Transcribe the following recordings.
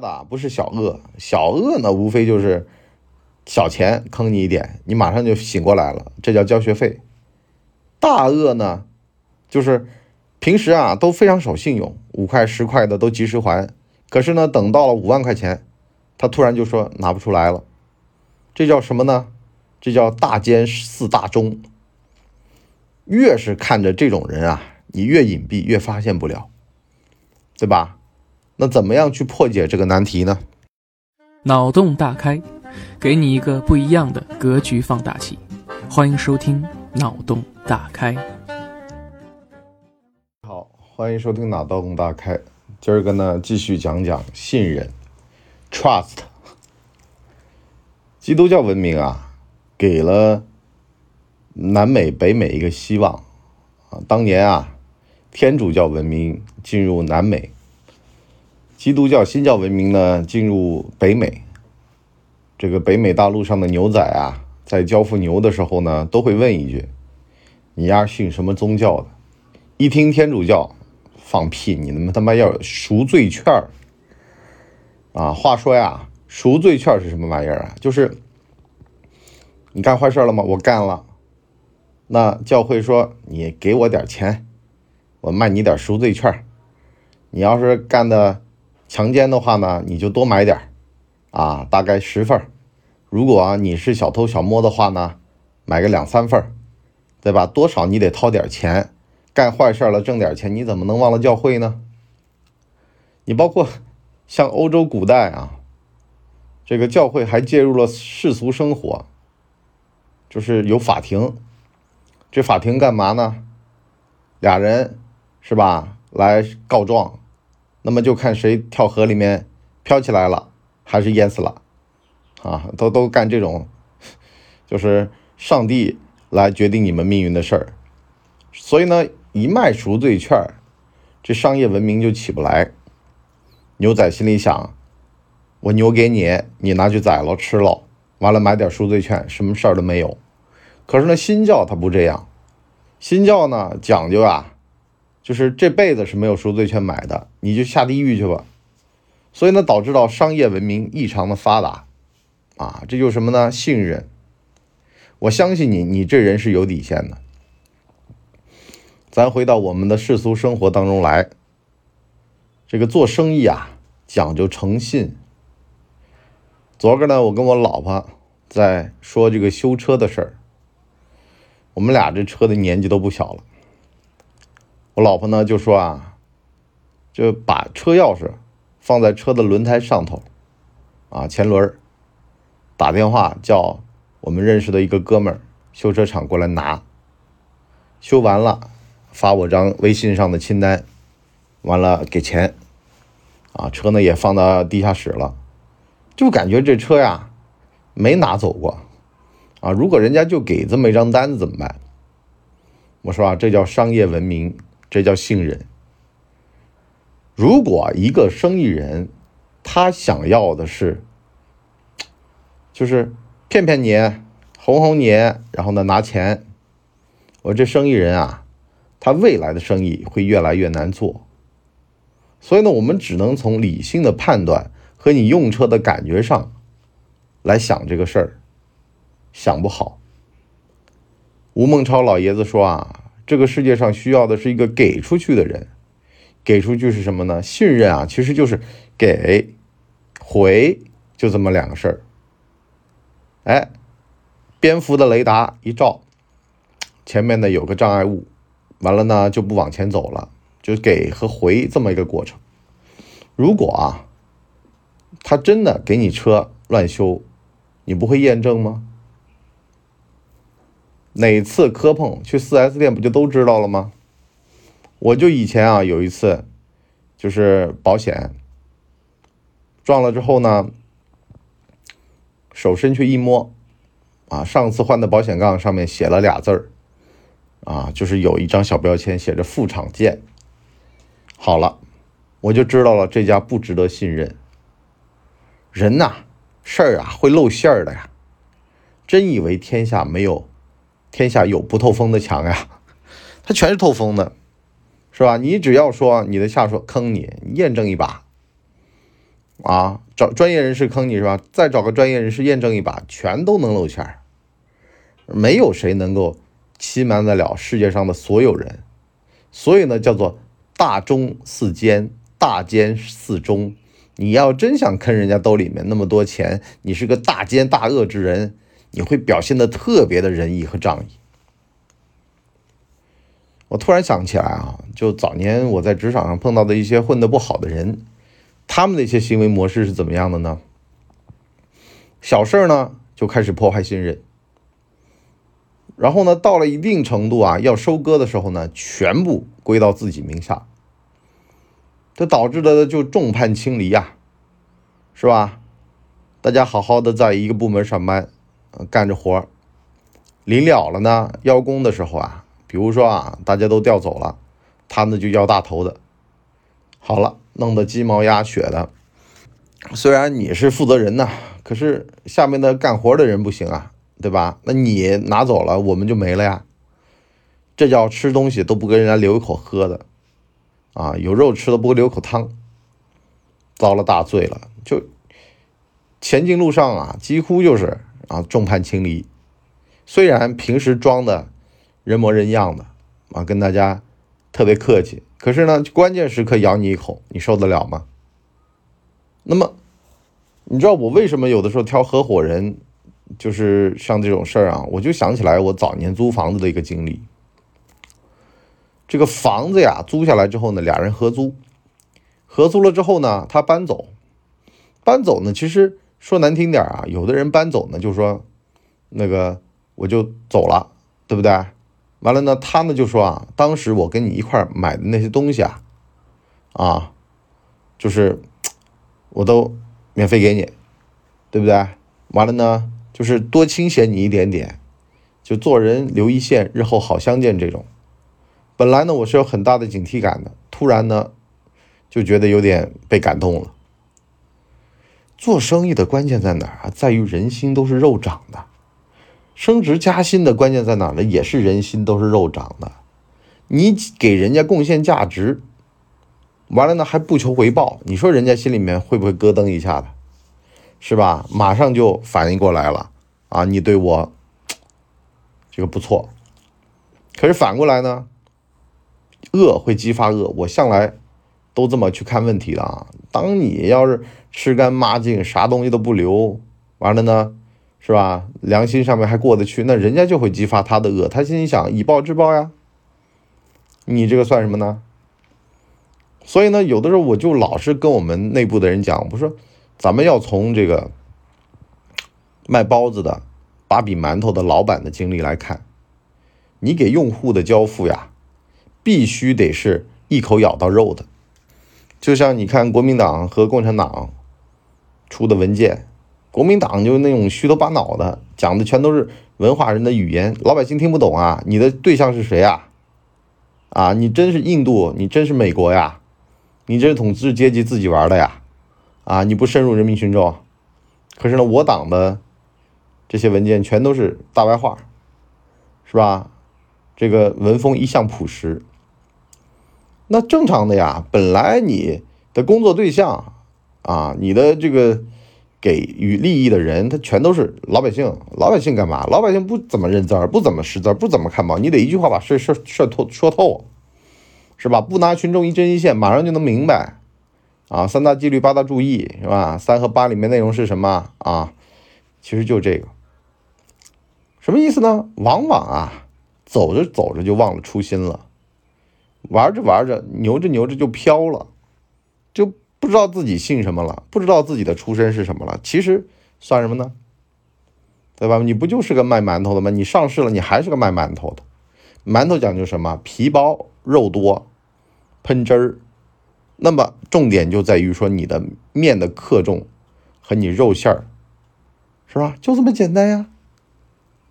的不是小恶，小恶呢无非就是小钱坑你一点，你马上就醒过来了，这叫交学费。大恶呢，就是平时啊都非常守信用，五块十块的都及时还，可是呢等到了五万块钱，他突然就说拿不出来了，这叫什么呢？这叫大奸似大忠。越是看着这种人啊，你越隐蔽，越发现不了，对吧？那怎么样去破解这个难题呢？脑洞大开，给你一个不一样的格局放大器。欢迎收听脑洞大开。好，欢迎收听脑洞大开。今儿个呢，继续讲讲信任，trust。基督教文明啊，给了南美、北美一个希望啊。当年啊，天主教文明进入南美。基督教新教文明呢，进入北美。这个北美大陆上的牛仔啊，在交付牛的时候呢，都会问一句：“你丫信什么宗教的？”一听天主教，放屁！你他妈他妈要赎罪券儿啊！话说呀，赎罪券是什么玩意儿啊？就是你干坏事了吗？我干了。那教会说你给我点钱，我卖你点赎罪券你要是干的。强奸的话呢，你就多买点啊，大概十份如果你是小偷小摸的话呢，买个两三份对吧？多少你得掏点钱，干坏事了挣点钱，你怎么能忘了教会呢？你包括像欧洲古代啊，这个教会还介入了世俗生活，就是有法庭，这法庭干嘛呢？俩人是吧，来告状。那么就看谁跳河里面飘起来了，还是淹死了，啊，都都干这种，就是上帝来决定你们命运的事儿。所以呢，一卖赎罪券，这商业文明就起不来。牛仔心里想：我牛给你，你拿去宰了吃了，完了买点赎罪券，什么事儿都没有。可是呢，新教它不这样，新教呢讲究啊。就是这辈子是没有赎罪券买的，你就下地狱去吧。所以呢，导致到商业文明异常的发达，啊，这就是什么呢？信任。我相信你，你这人是有底线的。咱回到我们的世俗生活当中来，这个做生意啊，讲究诚信。昨个呢，我跟我老婆在说这个修车的事儿，我们俩这车的年纪都不小了。我老婆呢就说啊，就把车钥匙放在车的轮胎上头，啊前轮打电话叫我们认识的一个哥们儿修车厂过来拿，修完了发我张微信上的清单，完了给钱，啊车呢也放到地下室了，就感觉这车呀没拿走过，啊如果人家就给这么一张单子怎么办？我说啊这叫商业文明。这叫信任。如果一个生意人，他想要的是，就是骗骗你、哄哄你，然后呢拿钱，我这生意人啊，他未来的生意会越来越难做。所以呢，我们只能从理性的判断和你用车的感觉上来想这个事儿，想不好。吴孟超老爷子说啊。这个世界上需要的是一个给出去的人，给出去是什么呢？信任啊，其实就是给回，就这么两个事儿。哎，蝙蝠的雷达一照，前面呢有个障碍物，完了呢就不往前走了，就给和回这么一个过程。如果啊，他真的给你车乱修，你不会验证吗？哪次磕碰去四 S 店不就都知道了吗？我就以前啊有一次，就是保险撞了之后呢，手伸去一摸，啊，上次换的保险杠上面写了俩字儿，啊，就是有一张小标签写着“副厂件”。好了，我就知道了这家不值得信任。人呐，事儿啊会露馅儿的呀，真以为天下没有。天下有不透风的墙呀，它全是透风的，是吧？你只要说你的下属坑你，验证一把，啊，找专业人士坑你是吧？再找个专业人士验证一把，全都能露馅儿。没有谁能够欺瞒得了世界上的所有人，所以呢，叫做大忠似奸，大奸似忠。你要真想坑人家兜里面那么多钱，你是个大奸大恶之人，你会表现的特别的仁义和仗义。我突然想起来啊，就早年我在职场上碰到的一些混得不好的人，他们的一些行为模式是怎么样的呢？小事呢就开始破坏信任，然后呢到了一定程度啊要收割的时候呢，全部归到自己名下，这导致的就众叛亲离呀，是吧？大家好好的在一个部门上班，干着活临了了呢邀功的时候啊。比如说啊，大家都调走了，他呢就要大头的，好了，弄得鸡毛鸭血的。虽然你是负责人呐，可是下面的干活的人不行啊，对吧？那你拿走了，我们就没了呀。这叫吃东西都不跟人家留一口喝的，啊，有肉吃都不留口汤，遭了大罪了。就前进路上啊，几乎就是啊众叛亲离。虽然平时装的。人模人样的啊，跟大家特别客气，可是呢，关键时刻咬你一口，你受得了吗？那么，你知道我为什么有的时候挑合伙人，就是像这种事儿啊，我就想起来我早年租房子的一个经历。这个房子呀，租下来之后呢，俩人合租，合租了之后呢，他搬走，搬走呢，其实说难听点啊，有的人搬走呢，就说那个我就走了，对不对？完了呢，他呢就说啊，当时我跟你一块买的那些东西啊，啊，就是我都免费给你，对不对？完了呢，就是多清闲你一点点，就做人留一线，日后好相见这种。本来呢，我是有很大的警惕感的，突然呢，就觉得有点被感动了。做生意的关键在哪儿啊？在于人心都是肉长的。升职加薪的关键在哪儿呢？也是人心都是肉长的。你给人家贡献价值，完了呢还不求回报，你说人家心里面会不会咯噔一下的，是吧？马上就反应过来了啊！你对我 这个不错，可是反过来呢，恶会激发恶。我向来都这么去看问题的啊。当你要是吃干抹净，啥东西都不留，完了呢？是吧？良心上面还过得去，那人家就会激发他的恶。他心里想以暴制暴呀，你这个算什么呢？所以呢，有的时候我就老是跟我们内部的人讲，我说咱们要从这个卖包子的、把饼馒头的老板的经历来看，你给用户的交付呀，必须得是一口咬到肉的。就像你看国民党和共产党出的文件。国民党就那种虚头巴脑的，讲的全都是文化人的语言，老百姓听不懂啊！你的对象是谁啊？啊，你真是印度？你真是美国呀？你这是统治阶级自己玩的呀？啊，你不深入人民群众？可是呢，我党的这些文件全都是大白话，是吧？这个文风一向朴实。那正常的呀，本来你的工作对象啊，你的这个。给予利益的人，他全都是老百姓。老百姓干嘛？老百姓不怎么认字儿，不怎么识字儿，不怎么看报。你得一句话把事事说透，说透，是吧？不拿群众一针一线，马上就能明白。啊，三大纪律，八大注意，是吧？三和八里面内容是什么啊？其实就这个，什么意思呢？往往啊，走着走着就忘了初心了，玩着玩着，牛着牛着就飘了，就。不知道自己姓什么了，不知道自己的出身是什么了，其实算什么呢？对吧？你不就是个卖馒头的吗？你上市了，你还是个卖馒头的。馒头讲究什么？皮薄肉多，喷汁儿。那么重点就在于说你的面的克重和你肉馅儿，是吧？就这么简单呀。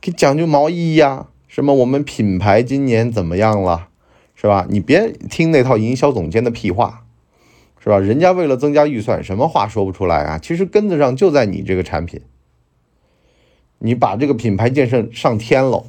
给讲究毛衣呀，什么我们品牌今年怎么样了，是吧？你别听那套营销总监的屁话。是吧？人家为了增加预算，什么话说不出来啊？其实根子上就在你这个产品，你把这个品牌建设上天了，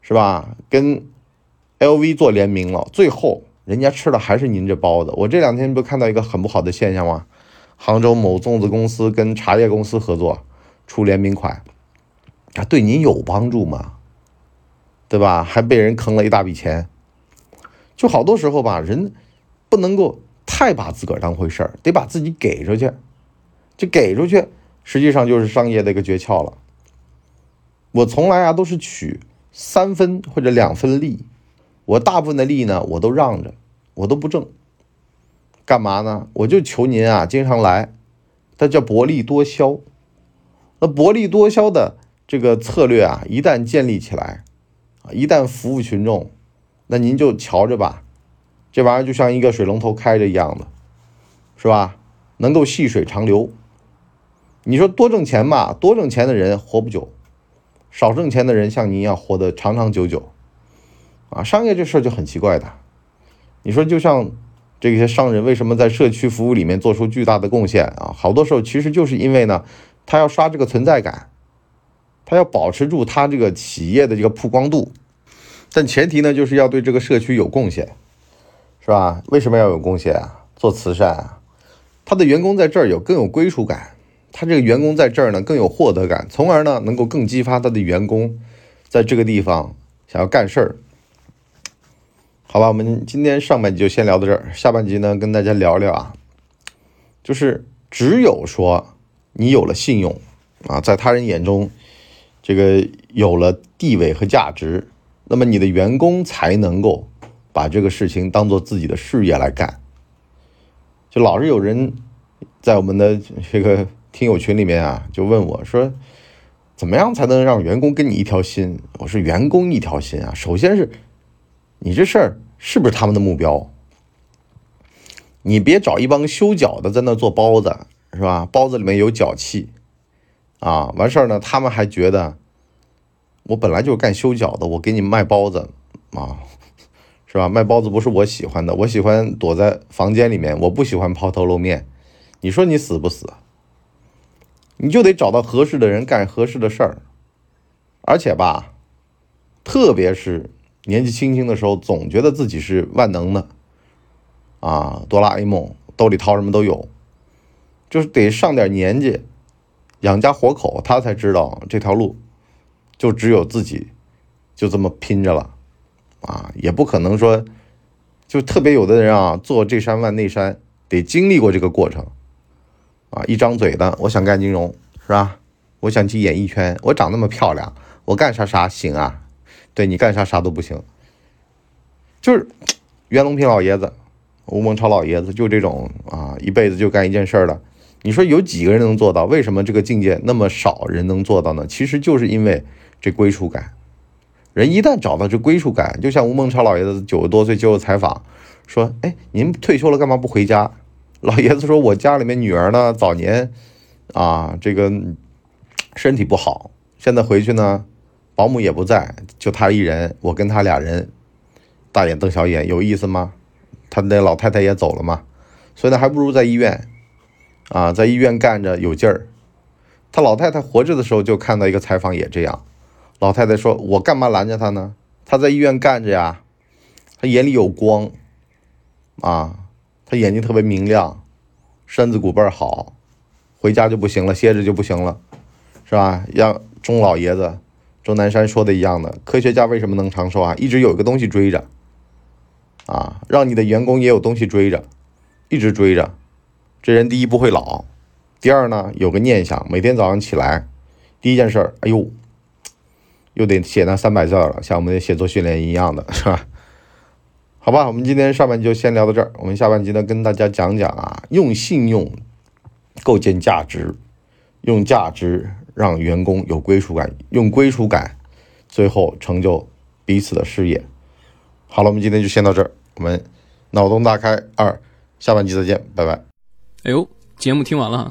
是吧？跟 LV 做联名了，最后人家吃的还是您这包子。我这两天不看到一个很不好的现象吗？杭州某粽子公司跟茶叶公司合作出联名款，啊，对您有帮助吗？对吧？还被人坑了一大笔钱。就好多时候吧，人不能够太把自个儿当回事儿，得把自己给出去。就给出去，实际上就是商业的一个诀窍了。我从来啊都是取三分或者两分利，我大部分的利呢我都让着，我都不挣。干嘛呢？我就求您啊，经常来，它叫薄利多销。那薄利多销的这个策略啊，一旦建立起来，啊，一旦服务群众，那您就瞧着吧，这玩意儿就像一个水龙头开着一样的，是吧？能够细水长流。你说多挣钱吧，多挣钱的人活不久，少挣钱的人像您一样活得长长久久，啊，商业这事儿就很奇怪的。你说就像这些商人为什么在社区服务里面做出巨大的贡献啊？好多时候其实就是因为呢，他要刷这个存在感，他要保持住他这个企业的这个曝光度，但前提呢就是要对这个社区有贡献，是吧？为什么要有贡献啊？做慈善啊，他的员工在这儿有更有归属感。他这个员工在这儿呢更有获得感，从而呢能够更激发他的员工在这个地方想要干事儿。好吧，我们今天上半集就先聊到这儿，下半集呢跟大家聊聊啊，就是只有说你有了信用啊，在他人眼中这个有了地位和价值，那么你的员工才能够把这个事情当做自己的事业来干。就老是有人在我们的这个。听友群里面啊，就问我说：“怎么样才能让员工跟你一条心？”我说：“员工一条心啊，首先是你这事儿是不是他们的目标？你别找一帮修脚的在那做包子，是吧？包子里面有脚气啊，完事儿呢，他们还觉得我本来就干修脚的，我给你卖包子啊，是吧？卖包子不是我喜欢的，我喜欢躲在房间里面，我不喜欢抛头露面。你说你死不死？”你就得找到合适的人干合适的事儿，而且吧，特别是年纪轻轻的时候，总觉得自己是万能的，啊，哆啦 A 梦兜里掏什么都有，就是得上点年纪，养家活口，他才知道这条路就只有自己就这么拼着了，啊，也不可能说就特别有的人啊，做这山万那山，得经历过这个过程。啊，一张嘴的，我想干金融，是吧？我想去演艺圈，我长那么漂亮，我干啥啥行啊？对你干啥啥都不行。就是袁隆平老爷子、吴孟超老爷子，就这种啊，一辈子就干一件事儿的。你说有几个人能做到？为什么这个境界那么少人能做到呢？其实就是因为这归属感。人一旦找到这归属感，就像吴孟超老爷子九十多岁接受采访说：“哎，您退休了干嘛不回家？”老爷子说：“我家里面女儿呢，早年啊，这个身体不好，现在回去呢，保姆也不在，就他一人，我跟他俩人，大眼瞪小眼，有意思吗？他那老太太也走了嘛，所以呢，还不如在医院啊，在医院干着有劲儿。他老太太活着的时候就看到一个采访也这样，老太太说：我干嘛拦着他呢？他在医院干着呀，他眼里有光啊。”他眼睛特别明亮，身子骨倍儿好，回家就不行了，歇着就不行了，是吧？让钟老爷子、钟南山说的一样的，科学家为什么能长寿啊？一直有一个东西追着，啊，让你的员工也有东西追着，一直追着。这人第一不会老，第二呢有个念想，每天早上起来，第一件事儿，哎呦，又得写那三百字了，像我们的写作训练一样的，是吧？好吧，我们今天上半集就先聊到这儿。我们下半集呢，跟大家讲讲啊，用信用构建价值，用价值让员工有归属感，用归属感最后成就彼此的事业。好了，我们今天就先到这儿。我们脑洞大开二，下半集再见，拜拜。哎呦，节目听完了，